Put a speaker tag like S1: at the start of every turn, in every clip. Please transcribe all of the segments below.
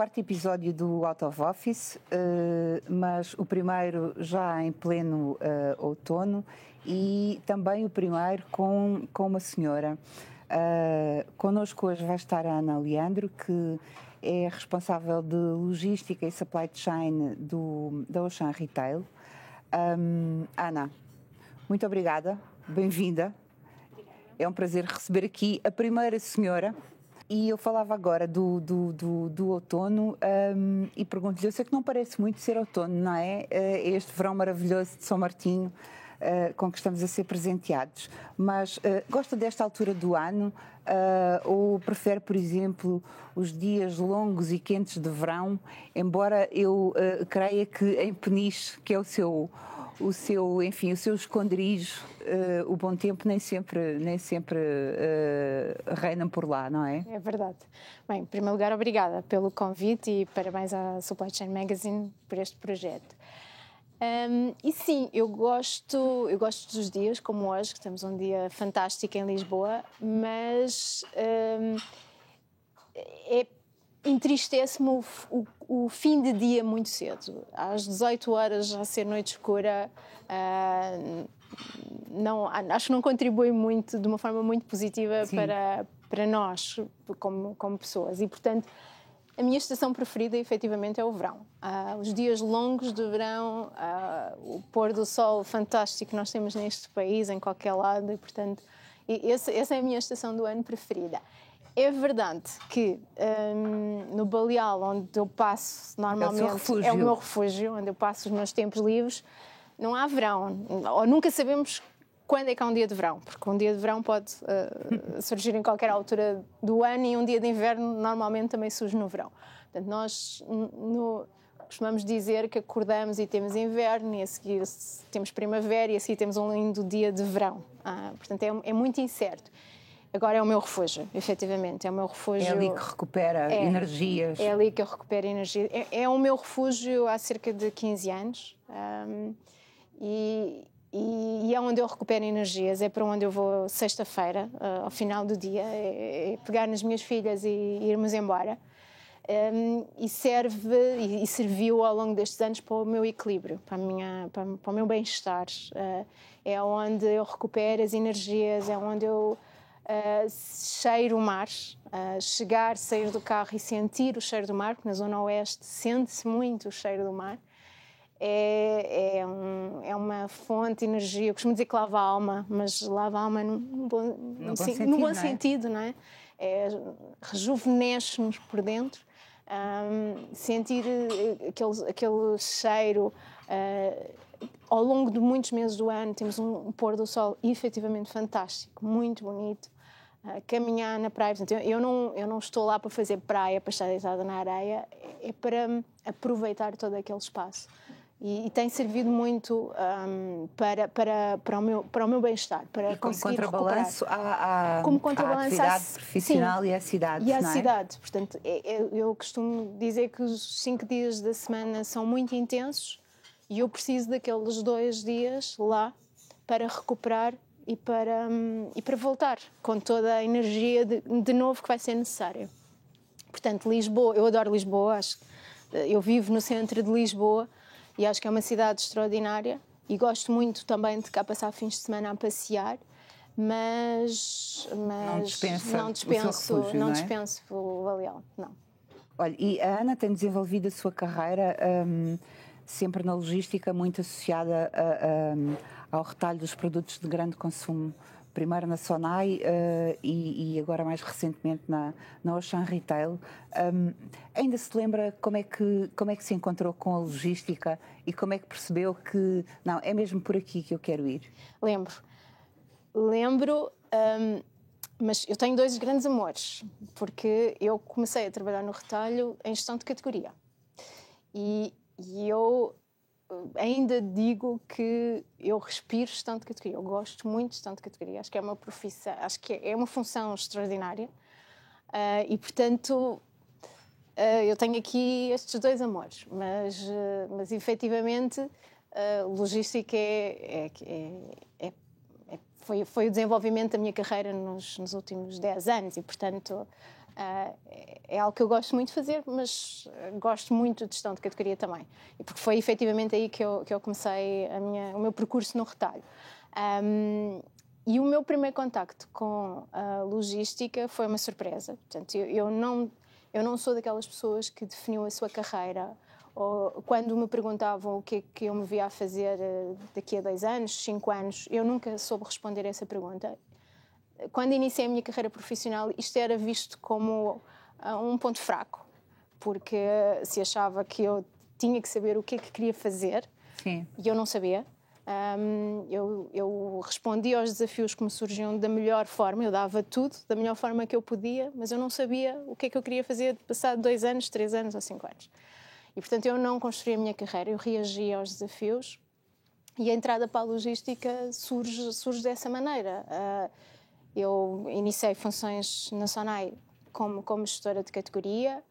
S1: quarto episódio do Out of Office, uh, mas o primeiro já em pleno uh, outono e também o primeiro com, com uma senhora. Uh, connosco hoje vai estar a Ana Leandro, que é responsável de logística e supply chain do, da Ocean Retail. Um, Ana, muito obrigada, bem-vinda. É um prazer receber aqui a primeira senhora. E eu falava agora do, do, do, do outono um, e pergunto-lhe: eu sei que não parece muito ser outono, não é? Uh, este verão maravilhoso de São Martinho. Uh, com que estamos a ser presenteados. Mas uh, gosta desta altura do ano uh, ou prefere, por exemplo, os dias longos e quentes de verão? Embora eu creia que em Peniche, que é o seu o seu, enfim, o seu esconderijo, uh, o bom tempo nem sempre, nem sempre uh, reina por lá, não é?
S2: É verdade. Bem, em primeiro lugar, obrigada pelo convite e parabéns à Supply Chain Magazine por este projeto. Um, e sim, eu gosto, eu gosto dos dias como hoje, que temos um dia fantástico em Lisboa, mas um, é entristece-me o, o, o, fim de dia muito cedo. Às 18 horas, já ser noite escura, uh, não, acho que não contribui muito, de uma forma muito positiva para, para nós, como, como pessoas. E, portanto, a minha estação preferida, efetivamente, é o verão. Uh, os dias longos de verão, uh, o pôr do sol fantástico que nós temos neste país, em qualquer lado, e, portanto, esse, essa é a minha estação do ano preferida. É verdade que um, no Baleal, onde eu passo normalmente,
S1: é o,
S2: é o meu refúgio, onde eu passo os meus tempos livres, não há verão, ou nunca sabemos quando é que há um dia de verão, porque um dia de verão pode uh, surgir em qualquer altura do ano e um dia de inverno normalmente também surge no verão. Portanto, nós no, costumamos dizer que acordamos e temos inverno e a seguir temos primavera e a seguir temos um lindo dia de verão. Ah, portanto, é, é muito incerto. Agora é o meu refúgio, efetivamente, é o meu refúgio.
S1: É ali que recupera é, energias.
S2: É ali que eu recupero energia. É, é, o meu refúgio há cerca de 15 anos um, e, e, é onde eu recupero energias. É para onde eu vou sexta-feira, uh, ao final do dia, é, é, pegar nas minhas filhas e, irmos embora. Um, e serve e, e, serviu ao longo destes anos para o meu equilíbrio, para, minha, para, para o meu bem-estar. Uh, é onde eu recupero as energias, é onde eu uh, cheiro o mar, uh, chegar, sair do carro e sentir o cheiro do mar, porque na zona oeste sente-se muito o cheiro do mar, é, é, um, é, uma fonte de energia. Eu costumo dizer que lava a alma, mas lava a alma num bom, no bom, sentido, no bom não é? sentido, não é? é Rejuvenesce-nos por dentro. Um, sentir eh, aquele, aquele cheiro uh, ao longo de muitos meses do ano temos um pôr do sol efetivamente fantástico, muito bonito caminhar na praia. Portanto, eu, não, eu não estou lá para fazer praia, para estar deitada na areia, é para aproveitar todo aquele espaço. E, e tem servido muito um, para, para, para o meu, para o meu bem-estar, para
S1: e
S2: conseguir
S1: como contrabalanço à, como contrabalanço à atividade profissional sim, e à cidade,
S2: E à é? cidade. Portanto, é, é, eu costumo dizer que os cinco dias da semana são muito intensos e eu preciso daqueles dois dias lá para recuperar e para, um, e para voltar com toda a energia de, de novo que vai ser necessária. Portanto, Lisboa, eu adoro Lisboa, acho, eu vivo no centro de Lisboa e acho que é uma cidade extraordinária e gosto muito também de cá passar fins de semana a passear, mas, mas
S1: não, dispensa
S2: não dispenso,
S1: refúgio,
S2: não,
S1: não
S2: é? dispenso o Baleal, não.
S1: Olha, e a Ana tem desenvolvido a sua carreira um, sempre na logística, muito associada a, a ao retalho dos produtos de grande consumo, primeiro na Sonai uh, e, e, agora mais recentemente na, na Ocean Retail. Um, ainda se lembra como é, que, como é que se encontrou com a logística e como é que percebeu que, não, é mesmo por aqui que eu quero ir?
S2: Lembro. Lembro, um, mas eu tenho dois grandes amores, porque eu comecei a trabalhar no retalho em gestão de categoria. E, e eu ainda digo que eu respiro gestão de categoria. Eu gosto muito de gestão de categoria. Acho que é uma profissão, acho que é uma função extraordinária. Uh, e, portanto, uh, eu tenho aqui estes dois amores. Mas, uh, mas efetivamente, logística é, é, é, é, foi, foi o desenvolvimento da minha carreira nos, nos últimos 10 anos. E, portanto, Uh, é algo que eu gosto muito de fazer, mas gosto muito de gestão de categoria também. E porque foi efetivamente aí que eu, que eu comecei a minha, o meu percurso no retalho. Um, e o meu primeiro contacto com a logística foi uma surpresa. Portanto, eu, eu, não, eu não sou daquelas pessoas que definiu a sua carreira ou quando me perguntavam o que é que eu me via a fazer eh, daqui a dois anos, cinco anos, eu nunca soube responder essa pergunta. Quando iniciei a minha carreira profissional, isto era visto como uh, um ponto fraco, porque se achava que eu tinha que saber o que é que queria fazer Sim. e eu não sabia. Um, eu, eu respondia aos desafios que me surgiam da melhor forma, eu dava tudo da melhor forma que eu podia, mas eu não sabia o que é que eu queria fazer passado dois anos, três anos ou cinco anos. E, portanto, eu não construí a minha carreira, eu reagia aos desafios e a entrada para a logística surge, surge dessa maneira. Uh, eu iniciei funções na Sonai como, como gestora de categoria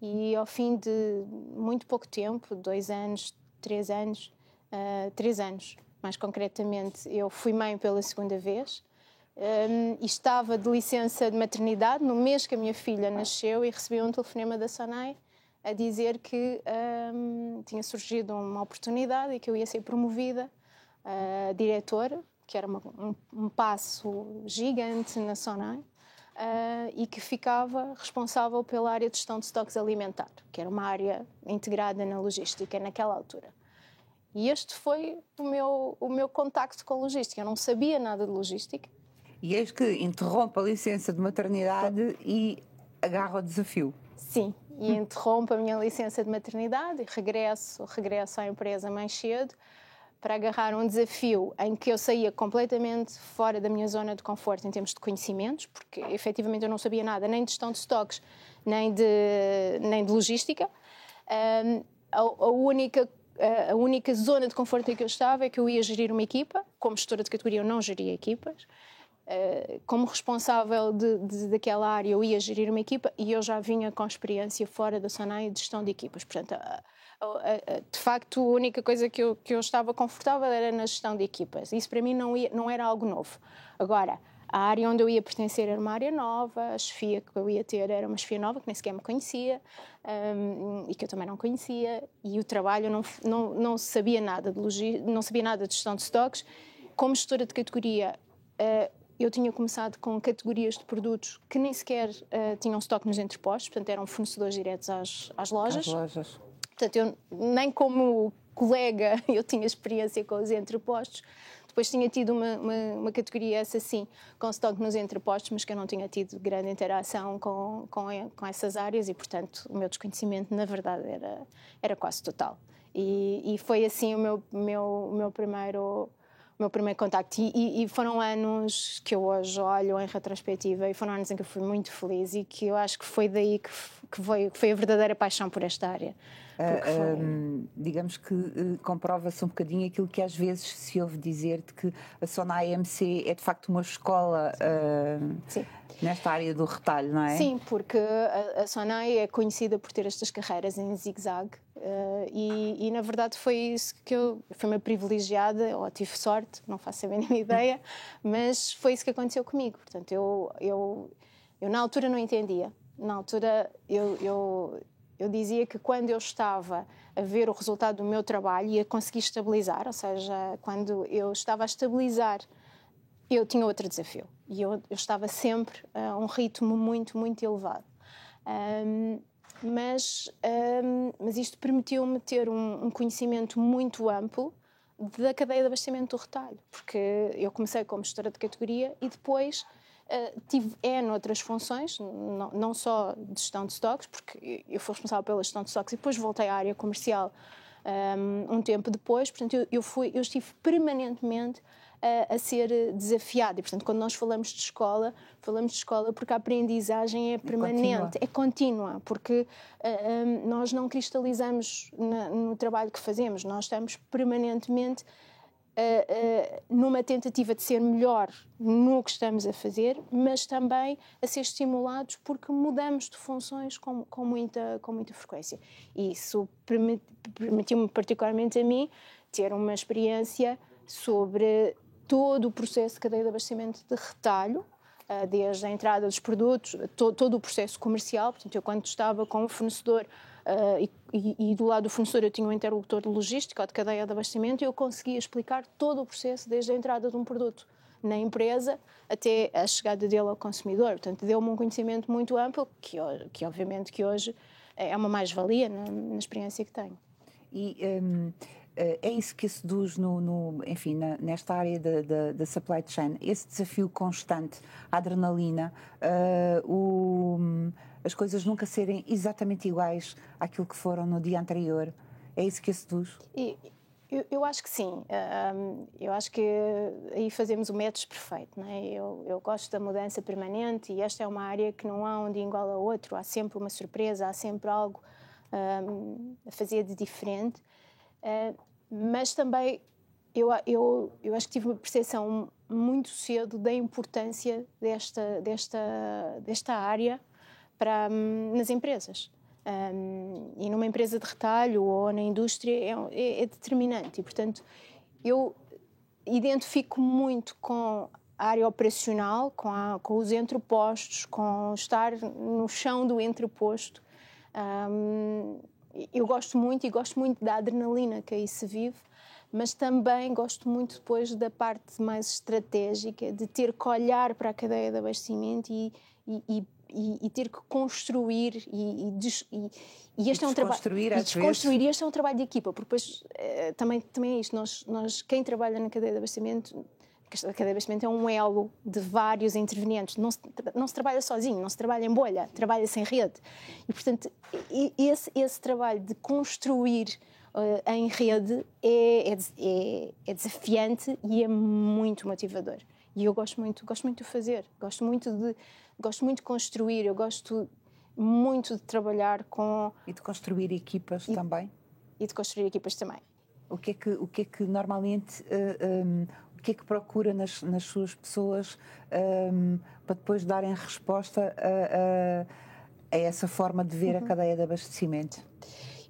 S2: e, ao fim de muito pouco tempo dois anos, três anos uh, três anos, mais concretamente, eu fui mãe pela segunda vez. Um, e estava de licença de maternidade no mês que a minha filha nasceu e recebi um telefonema da Sonai a dizer que um, tinha surgido uma oportunidade e que eu ia ser promovida uh, diretora, que era uma, um, um, passo gigante na Sonai, uh, e que ficava responsável pela área de gestão de estoques alimentar, que era uma área integrada na logística naquela altura. E este foi o meu, o meu contacto com logística. Eu não sabia nada de logística.
S1: E eis que interrompe a licença de maternidade e agarra o desafio.
S2: Sim, e interrompo a minha licença de maternidade e regresso, regresso à empresa mais cedo para agarrar um desafio em que eu saía completamente fora da minha zona de conforto em termos de conhecimentos, porque efetivamente eu não sabia nada nem de gestão de estoques, nem de, nem de logística. Um, a, a, única, a única zona de conforto em que eu estava é que eu ia gerir uma equipa, como gestora de categoria eu não geria equipas, Uh, como responsável de, de, daquela área, eu ia gerir uma equipa e eu já vinha com experiência fora da Sonai de gestão de equipas. Portanto, de facto, a única coisa que eu, que eu estava confortável era na gestão de equipas. Isso para mim não, ia, não era algo novo. Agora, a área onde eu ia pertencer era uma área nova, a chefia que eu ia ter era uma chefia nova que nem sequer me conhecia um, e que eu também não conhecia, e o trabalho não, não, não sabia nada de não sabia nada de gestão de estoques. Como gestora de categoria, uh, eu tinha começado com categorias de produtos que nem sequer uh, tinham estoque nos entrepostos, portanto eram fornecedores diretos às, às lojas.
S1: Às lojas.
S2: Portanto, eu nem como colega eu tinha experiência com os entrepostos. Depois tinha tido uma, uma, uma, categoria essa sim, com estoque nos entrepostos, mas que eu não tinha tido grande interação com, com, com essas áreas e, portanto, o meu desconhecimento, na verdade, era, era quase total. E, e foi assim o meu, meu, meu primeiro o meu primeiro contacto. E, e, foram anos que eu hoje olho em retrospectiva e foram anos em que eu fui muito feliz e que eu acho que foi daí que, que, foi, que foi a verdadeira paixão por esta área.
S1: Uh, um, digamos que uh, comprova-se um bocadinho aquilo que às vezes se ouve dizer de que a Sonai AMC é de facto uma escola uh, nesta área do retalho, não é?
S2: Sim, porque a, a Sonai é conhecida por ter estas carreiras em zigue-zague e, e, na verdade foi isso que eu fui uma privilegiada, ou tive sorte, não faço a mínima ideia, mas foi isso que aconteceu comigo. Portanto, eu, eu, eu na altura não entendia. Na altura eu, eu eu dizia que quando eu estava a ver o resultado do meu trabalho e a conseguir estabilizar, ou seja, quando eu estava a estabilizar, eu tinha outro desafio. E eu, eu estava sempre a um ritmo muito, muito elevado. Um, mas, um, mas isto permitiu-me ter um, um, conhecimento muito amplo da cadeia de abastecimento do retalho, porque eu comecei como gestora de categoria e depois Uh, tive N outras funções, não, não, só de gestão de estoques, porque eu fui responsável pela gestão de estoques e depois voltei à área comercial um, ehm, um tempo depois, portanto eu, eu, fui, eu estive permanentemente a, a ser desafiada. E portanto quando nós falamos de escola, falamos de escola porque a aprendizagem é permanente, é contínua, porque uh, eh, um, ehm, nós não cristalizamos na, no trabalho que fazemos, nós estamos permanentemente Uh, uh, numa tentativa de ser melhor no que estamos a fazer, mas também a ser estimulados porque mudamos de funções com, com muita, com muita frequência. E isso permitiu-me, particularmente a mim, ter uma experiência sobre todo o processo de cadeia de abastecimento de retalho, uh, desde a entrada dos produtos, to, todo o processo comercial. Portanto, eu quando estava com o fornecedor uh, e, e, do lado do fornecedor eu tinha um interlocutor de logística ou de cadeia de abastecimento e eu conseguia explicar todo o processo desde a entrada de um produto na empresa até a chegada dele ao consumidor. Portanto, deu-me um conhecimento muito amplo que, que obviamente que hoje é uma mais-valia na, na, experiência que tenho.
S1: E um, eh, é isso que seduz no, no enfim, na, nesta área da supply chain, esse desafio constante, a adrenalina, uh, o, as coisas nunca serem exatamente iguais àquilo que foram no dia anterior. É isso que a seduz?
S2: E, eu, eu, acho que sim. eu acho que aí fazemos o match perfeito. Não é? eu, eu, gosto da mudança permanente e esta é uma área que não há um dia igual a outro. Há sempre uma surpresa, há sempre algo um, a fazer de diferente. Uh, mas também eu, eu, eu acho que tive uma percepção muito cedo da importância desta, desta, desta área para, um, nas empresas. Um, e numa empresa de retalho ou na indústria é, é, é, determinante. E, portanto, eu identifico muito com a área operacional, com, a, com os entrepostos, com estar no chão do entreposto. Um, eu gosto muito e gosto muito da adrenalina que aí se vive, mas também gosto muito depois da parte mais estratégica, de ter que olhar para a cadeia de abastecimento e, e, e e, e, ter que construir e, e, des, e,
S1: e este é um trabalho e desconstruir
S2: e este é um trabalho de equipa porque depois eh, também também é isto nós nós quem trabalha na cadeia de abastecimento a cadeia de abastecimento é um elo de vários intervenientes. Não se, não se trabalha sozinho não se trabalha em bolha trabalha sem rede. E portanto esse esse trabalho de construir uh, em rede é, é, é, é desafiante e é muito motivador. E eu gosto muito gosto muito de fazer. Gosto muito de gosto muito de construir, eu gosto muito de trabalhar com.
S1: E de construir equipas e, também?
S2: E de construir equipas também.
S1: O que é que, o que, é que normalmente. Uh, eh, um, ehm, o que é que procura nas, nas suas pessoas um, ehm, para depois darem resposta a, a, a essa forma de ver uhum. a cadeia de abastecimento?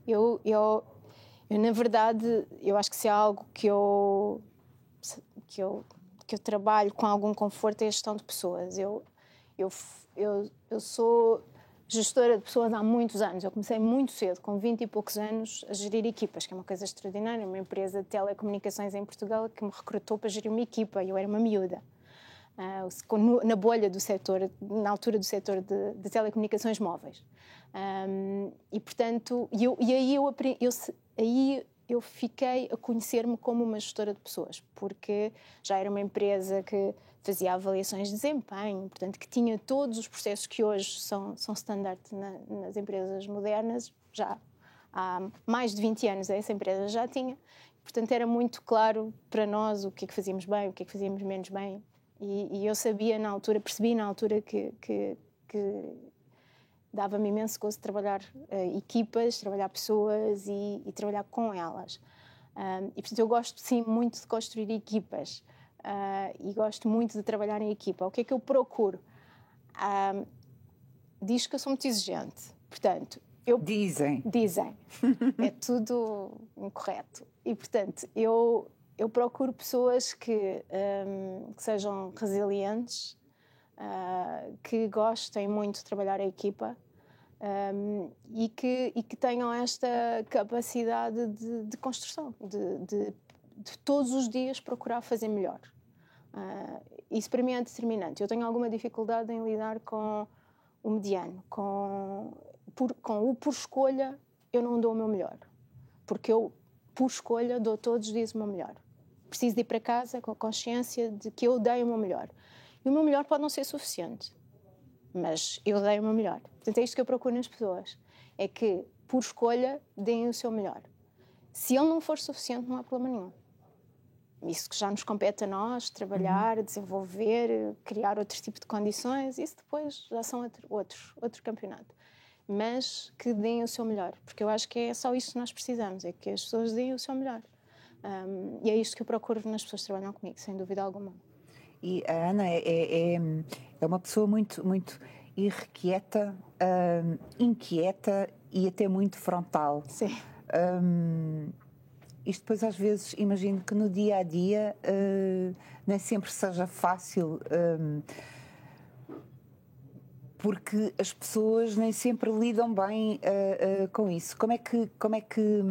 S2: Eu, eu, eu, na verdade, eu acho que se há algo que eu, que eu, que eu trabalho com algum conforto é a gestão de pessoas. Eu, eu, eu, eu sou gestora de pessoas há muitos anos. Eu comecei muito cedo, com 20 e poucos anos, a gerir equipas, que é uma coisa extraordinária. Uma empresa de telecomunicações em Portugal que me recrutou para gerir uma equipa e eu era uma miúda. Uh, na bolha do setor, na altura do setor de, de telecomunicações móveis. Um, e, portanto, eu, e aí, eu, eu, aí eu fiquei a conhecer-me como uma gestora de pessoas, porque já era uma empresa que fazia avaliações de desempenho, portanto, que tinha todos os processos que hoje são, são standard na, nas empresas modernas, já há mais de 20 anos essa empresa já tinha. Portanto, era muito claro para nós o que é que fazíamos bem, o que é que fazíamos menos bem. E, e eu sabia na altura, percebi na altura que, que, que dava-me imenso gosto trabalhar uh, equipas, trabalhar pessoas e, e trabalhar com elas. Um, e portanto eu gosto sim muito de construir equipas uh, e gosto muito de trabalhar em equipa. O que é que eu procuro? Um, diz que eu sou muito exigente. Portanto, eu,
S1: dizem.
S2: Dizem. é tudo incorreto. E, portanto, eu, eu procuro pessoas que, um, que sejam resilientes, uh, que gostem muito de trabalhar em equipa um, e, que, e que tenham esta capacidade de, de construção, de, de, de, todos os dias procurar fazer melhor. Uh, isso para mim é determinante. Eu tenho alguma dificuldade em lidar com o mediano, com, por, com o por escolha, eu não dou o meu melhor. Porque eu, por escolha, dou todos os dias o meu melhor. Preciso de ir para casa com a consciência de que eu dei o meu melhor. E o meu melhor pode não ser suficiente, mas eu dei o meu melhor. Portanto, é isto que eu procuro nas pessoas: é que, por escolha, deem o seu melhor. Se ele não for suficiente, não há problema nenhum isso que já nos compete a nós, trabalhar, uhum. desenvolver, criar outro tipo de condições, isso depois já são outro, outros, outro campeonato. Mas que deem o seu melhor, porque eu acho que é só isso que nós precisamos, é que as pessoas deem o seu melhor. Um, e é isto que eu procuro nas pessoas que trabalham comigo, sem dúvida alguma.
S1: E a Ana é, é, é, é uma pessoa muito, muito irrequieta, um, inquieta e até muito frontal.
S2: Sim.
S1: Um, isto depois às vezes imagino que no dia a dia uh, nem sempre seja fácil uh, porque as pessoas nem sempre lidam bem uh, uh, com isso. Como é que como é que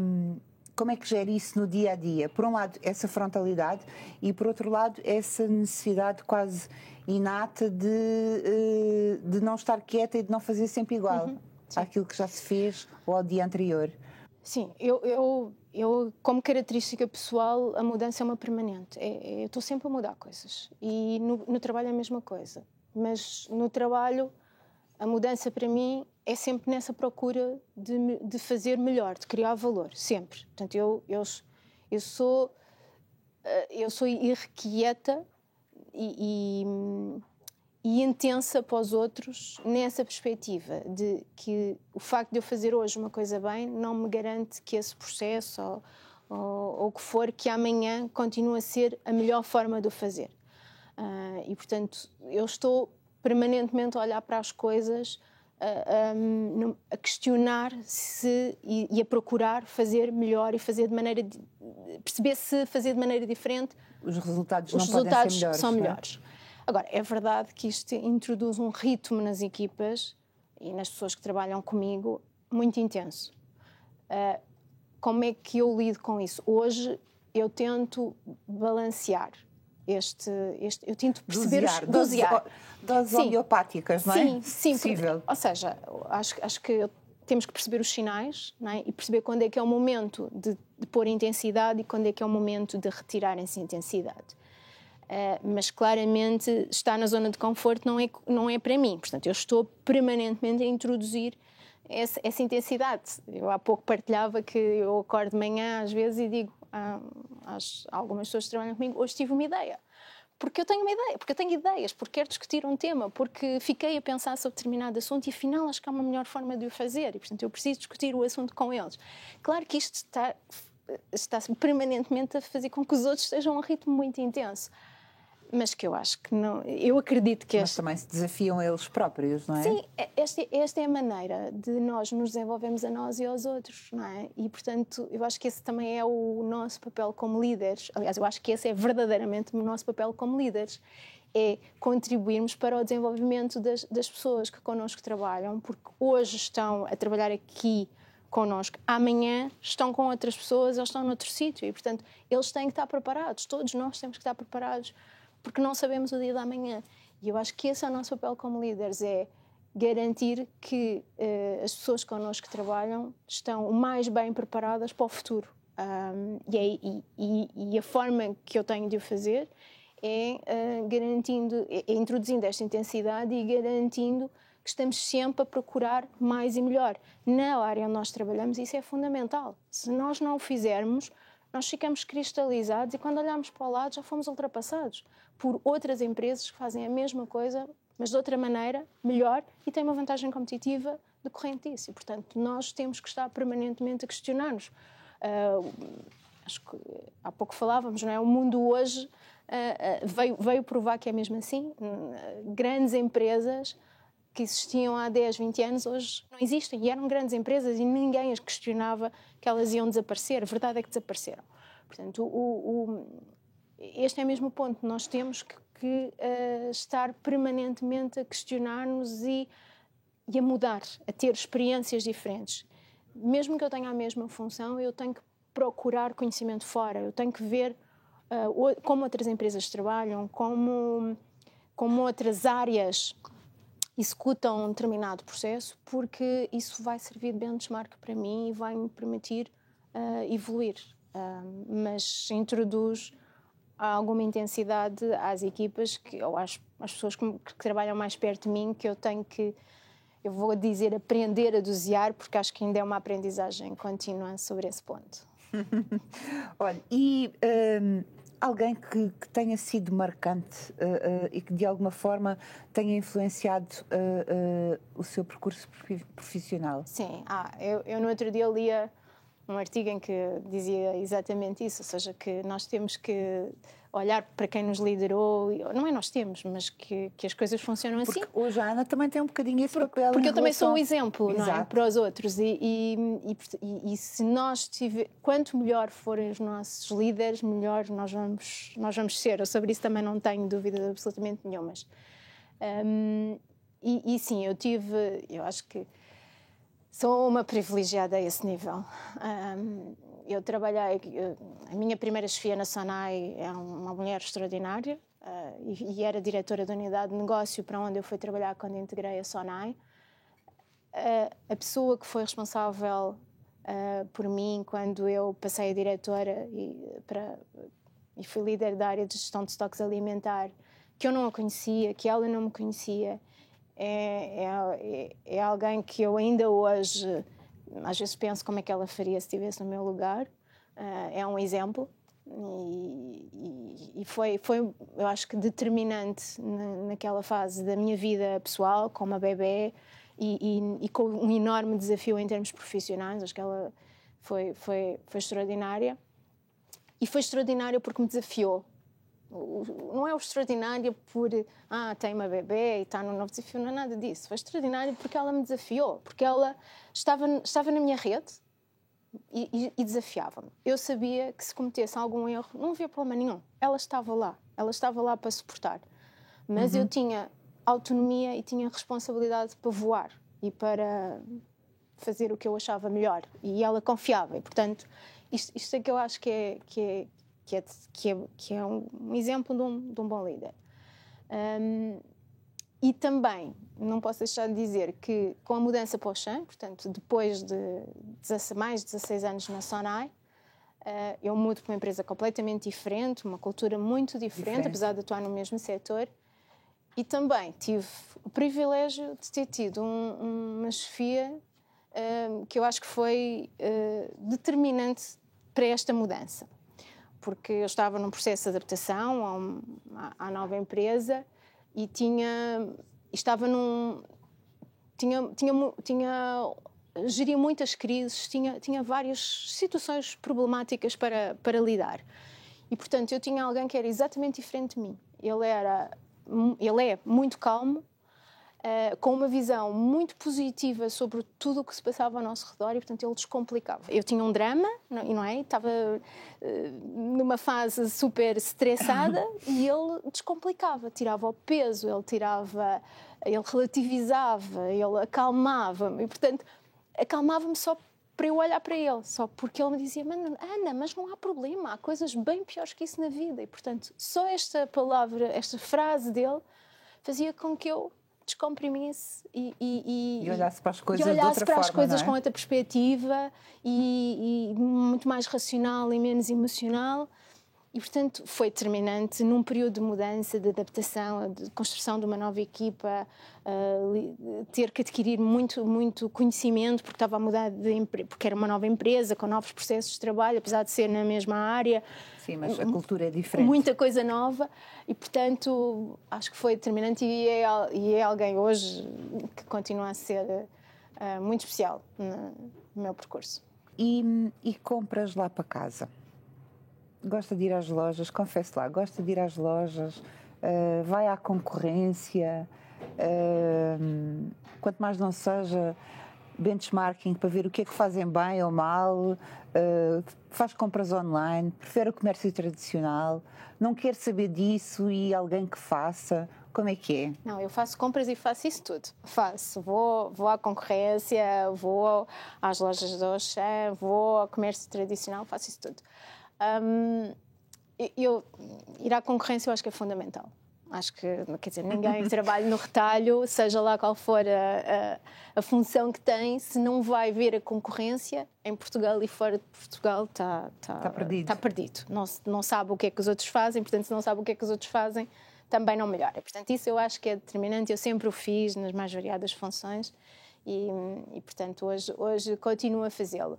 S1: como é que gera isso no dia a dia? Por um lado, essa frontalidade e por outro lado, essa necessidade quase inata de, de não estar quieta e de não fazer sempre igual uhum, àquilo que já se fez ou ao dia anterior.
S2: Sim, eu, eu, eu, como característica pessoal, a mudança é uma permanente. É, é, eu estou sempre a mudar coisas. E no, no trabalho é a mesma coisa. Mas no trabalho, a mudança para mim é sempre nessa procura de, de fazer melhor, de criar valor, sempre. Portanto, eu, eu, eu sou eh, eu sou irrequieta e, e, e, intensa para os outros nessa perspectiva de que o facto de eu fazer hoje uma coisa bem não me garante que esse processo ou, ou, o que for, que amanhã continue a ser a melhor forma de o fazer. Uh, e, portanto, eu estou permanentemente a olhar para as coisas a, a questionar se e, e, a procurar fazer melhor e fazer de maneira perceber se fazer de maneira diferente
S1: os resultados
S2: os
S1: não
S2: resultados
S1: podem ser melhores,
S2: são melhores. Agora é verdade que isto introduz um ritmo nas equipas e nas pessoas que trabalham comigo muito intenso. Uh, como é que eu lido com isso? Hoje eu tento balancear este, este eu tento perceber
S1: dosear, dosear. doses homeopáticas, não é?
S2: Sim, sim. Possível. Porque, ou seja, acho, acho que temos que perceber os sinais é? e perceber quando é que é o momento de, de, pôr intensidade e quando é que é o momento de retirar essa intensidade. Uh, mas claramente estar na zona de conforto não é, não é para mim. Portanto, eu estou permanentemente a introduzir essa, essa intensidade. Eu há pouco partilhava que eu acordo de manhã às vezes e digo às algumas pessoas que trabalham comigo, hoje tive uma ideia. Porque eu tenho uma ideia, porque eu tenho ideias, porque quero discutir um tema, porque fiquei a pensar sobre determinado assunto e afinal acho que há uma melhor forma de o fazer e, portanto, eu preciso discutir o assunto com eles. Claro que isto está, está permanentemente a fazer com que os outros estejam a um ritmo muito intenso mas que eu acho que não. Eu acredito que.
S1: Mas este... também se desafiam eles próprios, não é?
S2: Sim, é, esta, esta é a maneira de nós nos desenvolvermos a nós e aos outros, não é? E, portanto, eu acho que esse também é o nosso papel como líderes. Aliás, eu acho que esse é verdadeiramente o nosso papel como líderes. É contribuirmos para o desenvolvimento das, das pessoas que connosco trabalham, porque hoje estão a trabalhar aqui connosco, amanhã estão com outras pessoas, eles estão noutro sítio e, portanto, eles têm que estar preparados, todos nós temos que estar preparados porque não sabemos o dia da manhã. E eu acho que esse é o nosso papel como líderes, é garantir que uh, as pessoas connosco que trabalham estão o mais bem preparadas para o futuro. Um, e, é, e, e, e, a forma que eu tenho de o fazer é uh, garantindo, é, é introduzindo esta intensidade e garantindo que estamos sempre a procurar mais e melhor. Na área onde nós trabalhamos, isso é fundamental. Se nós não o fizermos, nós ficamos cristalizados e quando olhamos para o lado já fomos ultrapassados por outras empresas que fazem a mesma coisa, mas de outra maneira, melhor e têm uma vantagem competitiva decorrente disso. E, portanto, nós temos que estar permanentemente a questionar-nos. Uh, acho que há pouco falávamos, não é? O mundo hoje uh, uh, veio, veio provar que é mesmo assim. grandes empresas que existiam há 10, 20 anos, hoje não existem. E eram grandes empresas e ninguém as questionava que elas iam desaparecer. A verdade é que desapareceram. Portanto, o, o, este é mesmo o ponto. Nós temos que, que uh, estar permanentemente a questionar-nos e, e a mudar, a ter experiências diferentes. Mesmo que eu tenha a mesma função, eu tenho que procurar conhecimento fora, eu tenho que ver uh, como outras empresas trabalham, como, como outras áreas executam um determinado processo, porque isso vai servir de benchmark para mim e vai me permitir uh, evoluir. Uh, mas introduz alguma intensidade às equipas que, ou às, às pessoas que, que, trabalham mais perto de mim que eu tenho que, eu vou dizer, aprender a dosear, porque acho que ainda é uma aprendizagem contínua sobre esse ponto.
S1: Olha, e um, alguém que, que, tenha sido marcante uh, uh, e que de alguma forma tenha influenciado uh, o seu percurso profissional?
S2: Sim, ah, eu, eu no outro dia lia um artigo em que dizia exatamente isso, ou seja, que nós temos que olhar para quem nos liderou, não é nós temos, mas que, que as coisas funcionam assim.
S1: Porque hoje a Ana também tem um bocadinho esse papel.
S2: Porque eu também sou o exemplo, é? Para os outros. E, e, e, e, se nós tiver, quanto melhor forem os nossos líderes, melhor nós vamos, nós vamos ser. Eu sobre isso também não tenho dúvida absolutamente nenhuma. Um, e, e, sim, eu tive, eu acho que sou uma privilegiada a esse nível. Um, eu trabalhei, a minha primeira chefia na Sonai é uma mulher extraordinária uh, e, e, era diretora da unidade de negócio para onde eu fui trabalhar quando integrei a Sonai. Uh, a pessoa que foi responsável uh, por mim quando eu passei a diretora e, para, e fui líder da área de gestão de estoques alimentar, que eu não a conhecia, que ela não me conhecia, é, é, é alguém que eu ainda hoje às vezes penso como é que ela faria se estivesse no meu lugar. Uh, é um exemplo e, e, e, foi, foi, eu acho que determinante na, naquela fase da minha vida pessoal, como a bebê e, e, com um enorme desafio em termos profissionais. Acho que ela foi, foi, foi extraordinária. E foi extraordinária porque me desafiou não é o extraordinário por ah, tem uma bebê e está no novo desafio, não é nada disso. Foi extraordinário porque ela me desafiou, porque ela estava, estava na minha rede e, e, e desafiava-me. Eu sabia que se cometesse algum erro, não havia problema nenhum. Ela estava lá, ela estava lá para suportar. Mas uhum. eu tinha autonomia e tinha responsabilidade para voar e para fazer o que eu achava melhor. E ela confiava. E, portanto, isto, isto é que eu acho que é, que é, que é, que é, que é um, exemplo de um, de um, bom líder. Um, e também, não posso deixar de dizer que com a mudança para o Xan, portanto, depois de mais de 16 anos na Sonai, uh, eu mudo para uma empresa completamente diferente, uma cultura muito diferente, diferente. apesar de atuar no mesmo setor. E também tive o privilégio de ter tido um, uma chefia uh, que eu acho que foi uh, determinante para esta mudança porque eu estava num processo de adaptação à, à nova empresa e tinha estava num tinha tinha tinha geria muitas crises tinha tinha várias situações problemáticas para para lidar. E portanto eu tinha alguém que era exatamente diferente de mim. Ele era ele é muito calmo Uh, com uma visão muito positiva sobre tudo o que se passava ao nosso redor e, portanto, ele descomplicava. Eu tinha um drama, não, não é? Estava uh, numa fase super estressada e ele descomplicava, tirava o peso, ele tirava, ele relativizava, ele acalmava-me e, portanto, acalmava-me só para eu olhar para ele, só porque ele me dizia, Ana, mas não há problema, há coisas bem piores que isso na vida e, portanto, só esta palavra, esta frase dele fazia com que eu descomprimisse e,
S1: e, e, e olhasse para as coisas, para
S2: forma,
S1: as
S2: coisas
S1: é?
S2: com outra perspectiva e, e, muito mais racional e menos emocional. E, portanto, foi determinante num período de mudança, de adaptação, de construção de uma nova equipa, uh, ter que adquirir muito, muito conhecimento, porque estava a mudar de porque era uma nova empresa, com novos processos de trabalho, apesar de ser na mesma área.
S1: Sim, mas a cultura é diferente.
S2: Muita coisa nova e, portanto, acho que foi determinante e é, e é alguém hoje que continua a ser uh, muito especial no, meu percurso.
S1: E, e compras lá para casa? Gosta de ir às lojas, confesso lá, gosta de ir às lojas, uh, vai à concorrência, uh, quanto mais não seja benchmarking para ver o que é que fazem bem ou mal, uh, faz compras online, prefere o comércio tradicional, não quer saber disso e alguém que faça. Como é que é?
S2: Não, eu faço compras e faço isso tudo. Faço. Vou, vou à concorrência, vou às lojas de Oxã, vou ao comércio tradicional, faço isso tudo. Um, eu, ir à concorrência eu acho que é fundamental. Acho que, quer dizer, ninguém trabalha no retalho, seja lá qual for a, a, a, função que tem, se não vai ver a concorrência em Portugal e fora de Portugal, está tá,
S1: tá perdido.
S2: Está perdido. Não, não sabe o que é que os outros fazem, portanto, se não sabe o que é que os outros fazem, também não melhora. Portanto, isso eu acho que é determinante. Eu sempre o fiz nas mais variadas funções e, e portanto, hoje, hoje continuo a fazê-lo.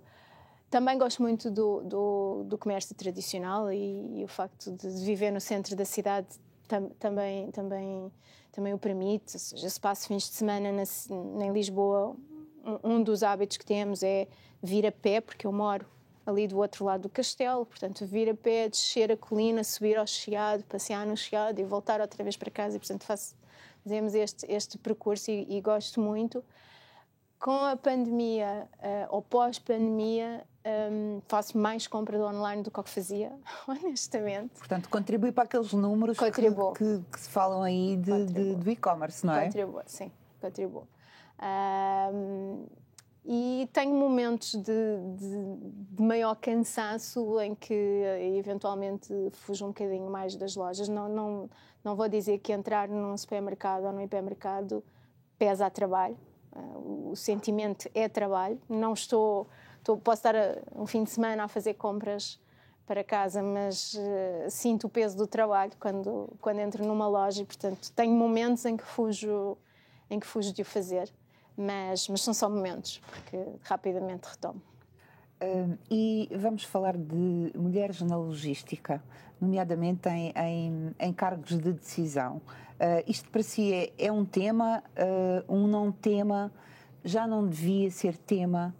S2: Também gosto muito do, do, do comércio tradicional e, e, o facto de viver no centro da cidade tam, também, também, também o permite. Ou seja, se passo fins de semana na, em Lisboa, um, um dos hábitos que temos é vir a pé, porque eu moro ali do outro lado do castelo, portanto, vir a pé, descer a colina, subir ao Chiado, passear no Chiado e voltar outra vez para casa. E, portanto, faço, fazemos este, este percurso e, e gosto muito com a pandemia uh, ou pós-pandemia, um, faço mais compras online do que o que fazia, honestamente.
S1: Portanto, contribui para aqueles números que, que, que, se falam aí de, de, do e-commerce, não é?
S2: Contribui, sim. contribuo. Um, e tenho momentos de, de, de, maior cansaço em que eventualmente fujo um bocadinho mais das lojas. Não, não, não vou dizer que entrar num supermercado ou num hipermercado pesa a trabalho. Uh, o sentimento é trabalho. Não estou, estou, posso estar um fim de semana a fazer compras para casa, mas uh, sinto o peso do trabalho quando quando entro numa loja e portanto tenho momentos em que fujo em que fujo de o fazer mas, mas são só momentos, porque rapidamente retomo.
S1: Uh, e vamos falar de mulheres na logística, nomeadamente em, em, em cargos de decisão. Uh, isto para si é, é um tema, uh, um não tema, já não devia ser tema.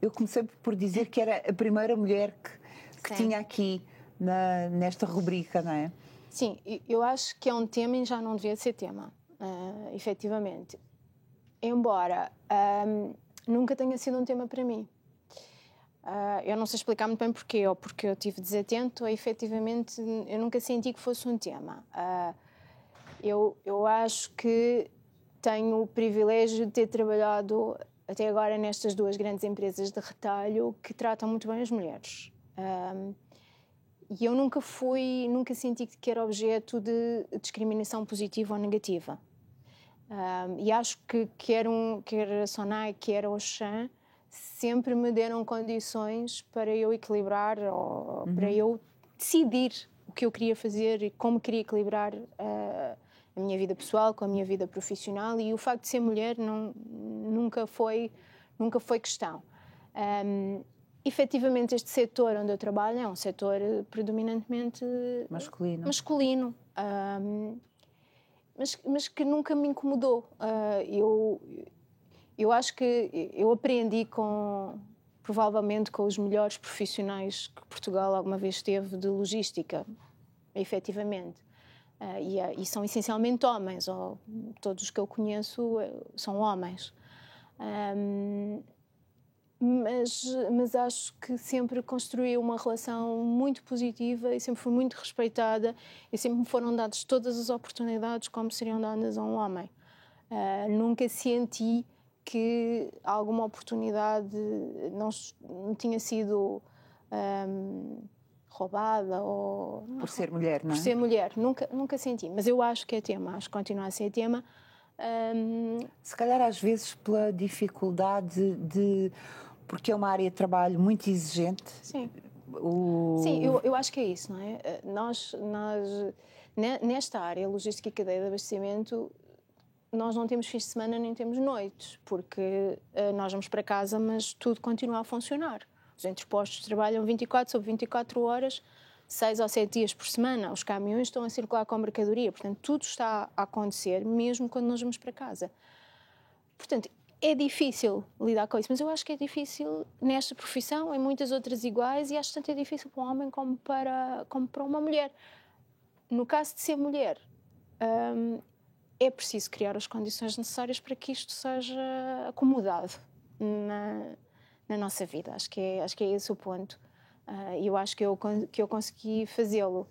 S1: Eu comecei por dizer que era a primeira mulher que, que tinha aqui na, nesta rubrica, não é?
S2: Sim, eu acho que é um tema e já não devia ser tema, uh, efetivamente embora um, nunca tenha sido um tema para mim. Uh, eu não sei explicar muito bem porquê, ou porque eu tive desatento, ou efetivamente eu nunca senti que fosse um tema. Uh, eu, eu acho que tenho o privilégio de ter trabalhado até agora nestas duas grandes empresas de retalho que tratam muito bem as mulheres. Um, e eu nunca fui, nunca senti que era objeto de discriminação positiva ou negativa. Um, e acho que quer, um, quer a Sonai, quer a Oxan, sempre me deram condições para eu equilibrar ou uhum. para eu decidir o que eu queria fazer e como queria equilibrar uh, a minha vida pessoal com a minha vida profissional e o facto de ser mulher não, nunca foi nunca foi questão. Um, efetivamente este setor onde eu trabalho é um setor predominantemente
S1: masculino.
S2: masculino. Um, mas, mas que nunca me incomodou. Uh, eu, eu acho que eu aprendi com, provavelmente, com os melhores profissionais que Portugal alguma vez teve de logística, efetivamente. Uh, e, uh, e, são essencialmente homens, ou todos os que eu conheço eh, são homens. Um, mas, mas acho que sempre construí uma relação muito positiva e sempre fui muito respeitada e sempre me foram dadas todas as oportunidades como seriam dadas a um homem. Uh, nunca senti que alguma oportunidade não, não tinha sido um, roubada ou
S1: por ser mulher, não
S2: é? Por ser mulher, nunca nunca senti, mas eu acho que é tema, acho que continua a ser tema.
S1: Se calhar às vezes pela dificuldade de porque é uma área de trabalho muito exigente.
S2: Sim. O... Sim, eu, eu acho que é isso, não é? Eh, nós, nós, nesta área, logística e cadeia de abastecimento, nós não temos fins de semana nem temos noites, porque uh, nós vamos para casa, mas tudo continua a funcionar. Os entrepostos trabalham 24 sobre 24 horas, 6 ou 7 dias por semana. Os caminhões estão a circular com a mercadoria, portanto, tudo está a acontecer, mesmo quando nós vamos para casa. Portanto, é difícil lidar com isso, mas eu acho que é difícil nesta profissão, em muitas outras iguais, e acho tanto é difícil para um homem como para, como para uma mulher. No caso de ser mulher, hum, é preciso criar as condições necessárias para que isto seja acomodado na, na nossa vida. Acho que é, acho que é esse o ponto. Uh, e uh, eu acho que eu, que eu consegui fazê-lo.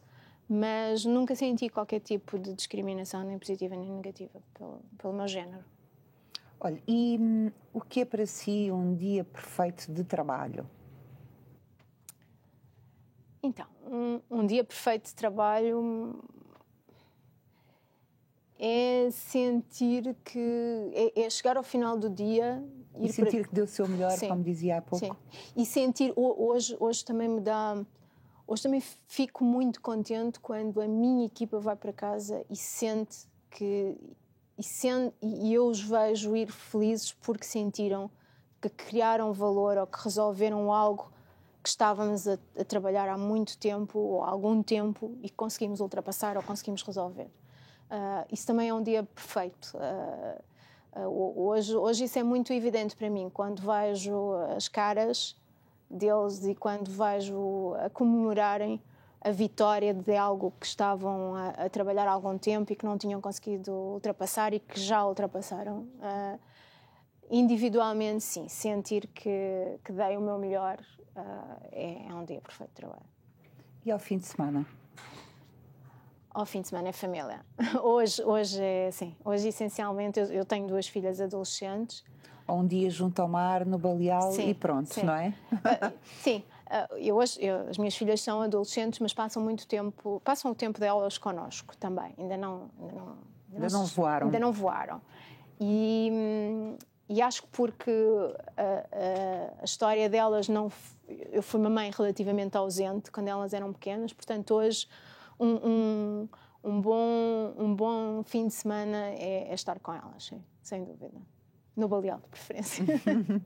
S2: Mas nunca senti qualquer tipo de discriminação, nem positiva nem negativa, pelo, pelo meu género.
S1: Olha, e hum, o que é para si um dia perfeito de trabalho?
S2: Então, um, um dia perfeito de trabalho hum, é sentir que. é, é chegar ao final do dia.
S1: E sentir para... que deu o seu melhor, Sim. como dizia há pouco. Sim.
S2: E sentir. Hoje, hoje também me dá. Hoje também fico muito contente quando a minha equipa vai para casa e sente que e, sendo, e eu os vejo ir felizes porque sentiram que criaram valor ou que resolveram algo que estávamos a, a, trabalhar há muito tempo ou há algum tempo e conseguimos ultrapassar ou conseguimos resolver. Uh, isso também é um dia perfeito. Uh, hoje, hoje isso é muito evidente para mim quando vejo as caras deles e quando vejo a comemorarem a vitória de algo que estavam a, a, trabalhar há algum tempo e que não tinham conseguido ultrapassar e que já ultrapassaram. Uh, individualmente, sim, sentir que, que dei o meu melhor uh, é, é, um dia perfeito de trabalho.
S1: E ao fim de semana?
S2: Ao fim de semana é família. Hoje, hoje é assim, hoje essencialmente eu, eu tenho duas filhas adolescentes.
S1: Ou um dia junto ao mar, no Baleal sim, e pronto,
S2: sim.
S1: não é?
S2: Uh, sim, uh, eu hoje, eu, as minhas filhas são adolescentes, mas passam muito tempo, passam o tempo delas connosco também, ainda não...
S1: Ainda não, ainda não, não voaram.
S2: Ainda não voaram. E, e acho que porque a, a, a, história delas não. Eu fui uma mãe relativamente ausente quando elas eram pequenas, portanto, hoje um, um, um bom, um bom fim de semana é, é estar com elas, sim, sem dúvida. No Baleal, de preferência.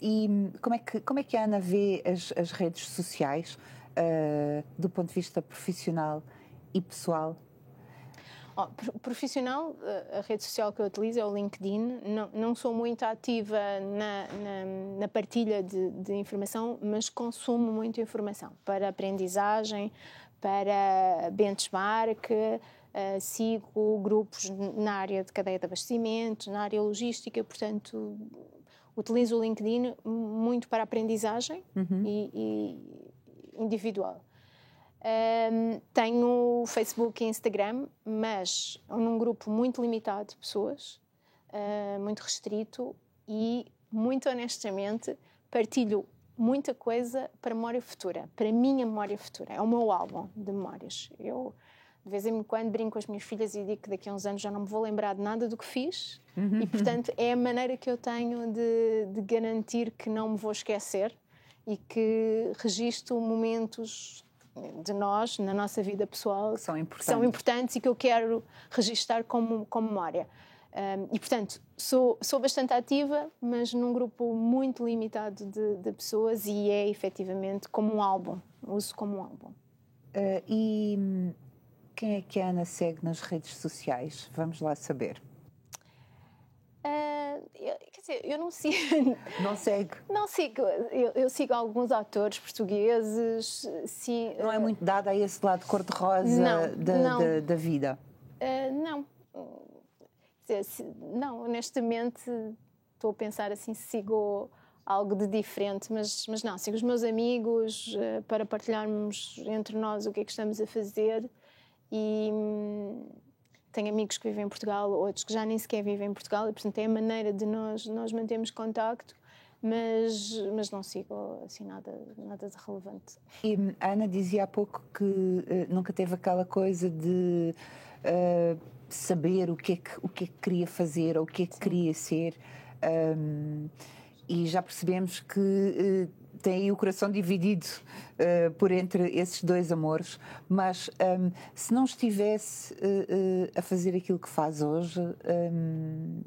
S1: e como é, que, como é que a Ana vê as, as redes sociais uh, do ponto de vista profissional e pessoal?
S2: Oh, profissional, eh, a rede social que eu utilizo é o LinkedIn. Não, não sou muito ativa na, na, na partilha de, de, informação, mas consumo muita informação para aprendizagem, para benchmark. Uh, sigo grupos na área de cadeia de abastecimento, na área logística, portanto, utilizo o LinkedIn muito para aprendizagem uhum. e, e individual. Um, tenho Facebook e Instagram, mas num grupo muito limitado de pessoas, uh, muito restrito e, muito honestamente, partilho muita coisa para memória futura, para a minha memória futura. É o meu álbum de memórias. Eu, de vez em quando, brinco com as minhas filhas e digo que daqui a uns anos já não me vou lembrar de nada do que fiz e, portanto, é a maneira que eu tenho de, de garantir que não me vou esquecer e que registro momentos de nós, na nossa vida pessoal,
S1: que são importantes,
S2: que são importantes e que eu quero registar como, como memória. Um, e, portanto, sou, sou bastante ativa, mas num grupo muito limitado de, de pessoas e é efetivamente como um álbum, uso como um álbum.
S1: Uh, e quem é que a Ana segue nas redes sociais? Vamos lá saber.
S2: Uh, eu, quer dizer, eu não sigo.
S1: Não segue?
S2: Não sigo. Eu, eu, sigo alguns atores portugueses. Sim,
S1: não é muito dada a esse lado cor-de-rosa da, da, da, vida?
S2: Uh, não. Não, honestamente, estou a pensar assim, sigo algo de diferente, mas, mas não, sigo os meus amigos uh, para partilharmos entre nós o que é que estamos a fazer e. Hum, tenho amigos que vivem em Portugal, outros que já nem sequer vivem em Portugal, e portanto é a maneira de nós, nós mantermos contacto, mas, mas não sigo assim nada, nada de relevante.
S1: E a Ana dizia há pouco que uh, nunca teve aquela coisa de uh, saber o que, é que, o que é que queria fazer ou o que é que Sim. queria ser. Um, e já percebemos que uh, tem aí o coração dividido uh, por entre esses dois amores, mas um, se não estivesse uh, a fazer aquilo que faz hoje, um,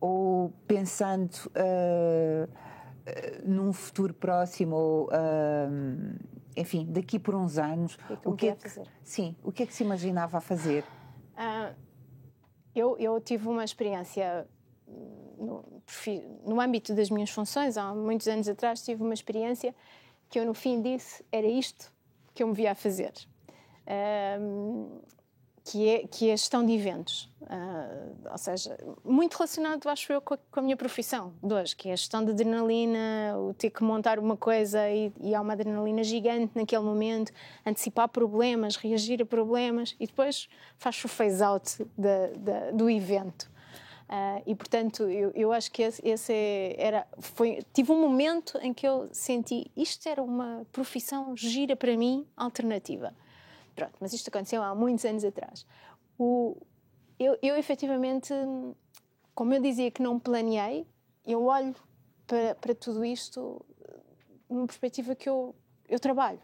S1: ou pensando num futuro próximo, ou enfim, daqui por uns anos,
S2: o que, é que, fazer?
S1: sim, o que é que se imaginava a fazer?
S2: Eu, eu tive uma experiência no, no âmbito das minhas funções, há muitos anos atrás, tive uma experiência que eu, no fim, disse: era isto que eu me via a fazer. Um, que é, que é a gestão de eventos. Uh, ou seja, muito relacionado, acho eu, com a, com a, minha profissão de hoje, que é a gestão de adrenalina, o ter que montar uma coisa e, e há uma adrenalina gigante naquele momento, antecipar problemas, reagir a problemas e depois faz o phase-out do evento. Uh, e portanto, eu, eu acho que esse, esse, era. Foi, tive um momento em que eu senti isto era uma profissão gira para mim, alternativa. Pronto, mas isto aconteceu há muitos anos atrás. O, eu, eu efetivamente, como eu dizia que não planeei, eu olho para, para tudo isto numa perspectiva que eu, eu trabalho.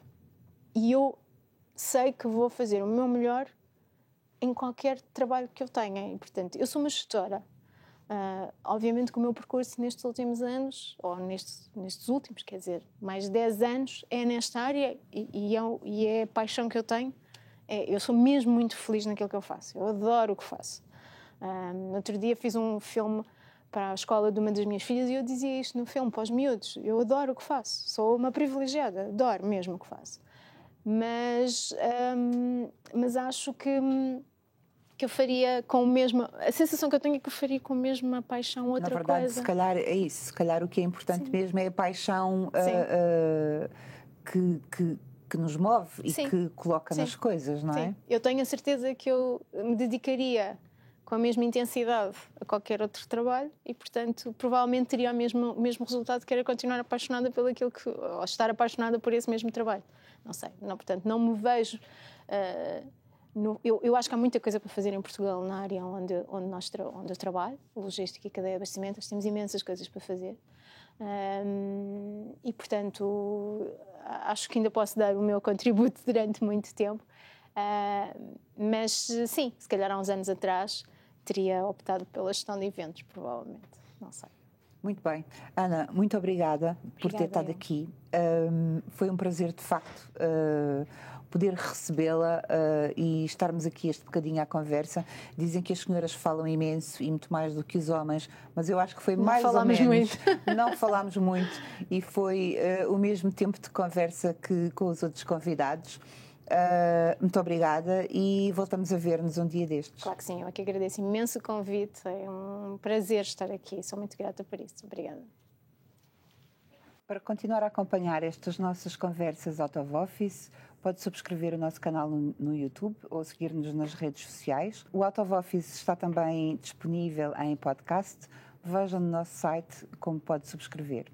S2: E eu sei que vou fazer o meu melhor em qualquer trabalho que eu tenha. E, portanto, eu sou uma gestora. Uh, obviamente que o meu percurso nestes últimos anos, ou nestes, nestes últimos, quer dizer, mais de 10 anos, é nesta área e, e, é, e é a paixão que eu tenho. É, eu sou mesmo muito feliz naquilo que eu faço. Eu adoro o que faço. Uh, no outro dia fiz um filme para a escola de uma das minhas filhas e eu dizia isto no filme para os miúdos. Eu adoro o que faço. Sou uma privilegiada. Adoro mesmo o que faço. Mas, um, mas acho que que eu faria com o mesmo. A sensação que eu tenho é que eu faria com a mesma paixão outra
S1: coisa. Na verdade,
S2: coisa.
S1: se calhar é isso. Se calhar o que é importante Sim. mesmo é a paixão uh, uh, que, que, que nos move e
S2: Sim.
S1: que coloca
S2: Sim.
S1: nas coisas, não é?
S2: Eu tenho a certeza que eu me dedicaria com a mesma intensidade a qualquer outro trabalho e, portanto, provavelmente teria o mesmo, o mesmo resultado que era continuar apaixonada pelo aquilo que. ou estar apaixonada por esse mesmo trabalho. Não sei, não, portanto, não me vejo. ah, no- eu, eu acho que há muita coisa para fazer em Portugal na área onde, onde, nós onde eu trabalho, logística e cadeia de abastecimento, nós temos imensas coisas para fazer. Ahm, e, portanto, acho que ainda posso dar o meu contributo durante muito tempo. Ah, mas, sim, se calhar há uns anos atrás teria optado pela gestão de eventos, provavelmente. Não sei.
S1: Muito bem. Ana, muito obrigada, por ter
S2: Obrigada,
S1: estado
S2: eu.
S1: aqui. Ahm, foi um prazer, de facto, ah, poder recebê-la ah, e estarmos aqui este bocadinho à conversa. Dizem que as senhoras falam imenso e muito mais do que os homens, mas eu acho que foi
S2: Não
S1: mais ou menos. Não falámos muito e foi ah, o mesmo tempo de conversa que com os outros convidados. Ah, muito obrigada e voltamos a ver-nos um dia destes.
S2: Claro que sim, eu aqui agradeço imenso o convite, é um prazer estar aqui, sou muito grata por isso. Obrigada.
S1: Para continuar a acompanhar estas nossas conversas out of office, pode subscrever o nosso canal no, no YouTube ou seguir-nos nas redes sociais. O Out of Office está também disponível em podcast. Veja no nosso site como pode subscrever.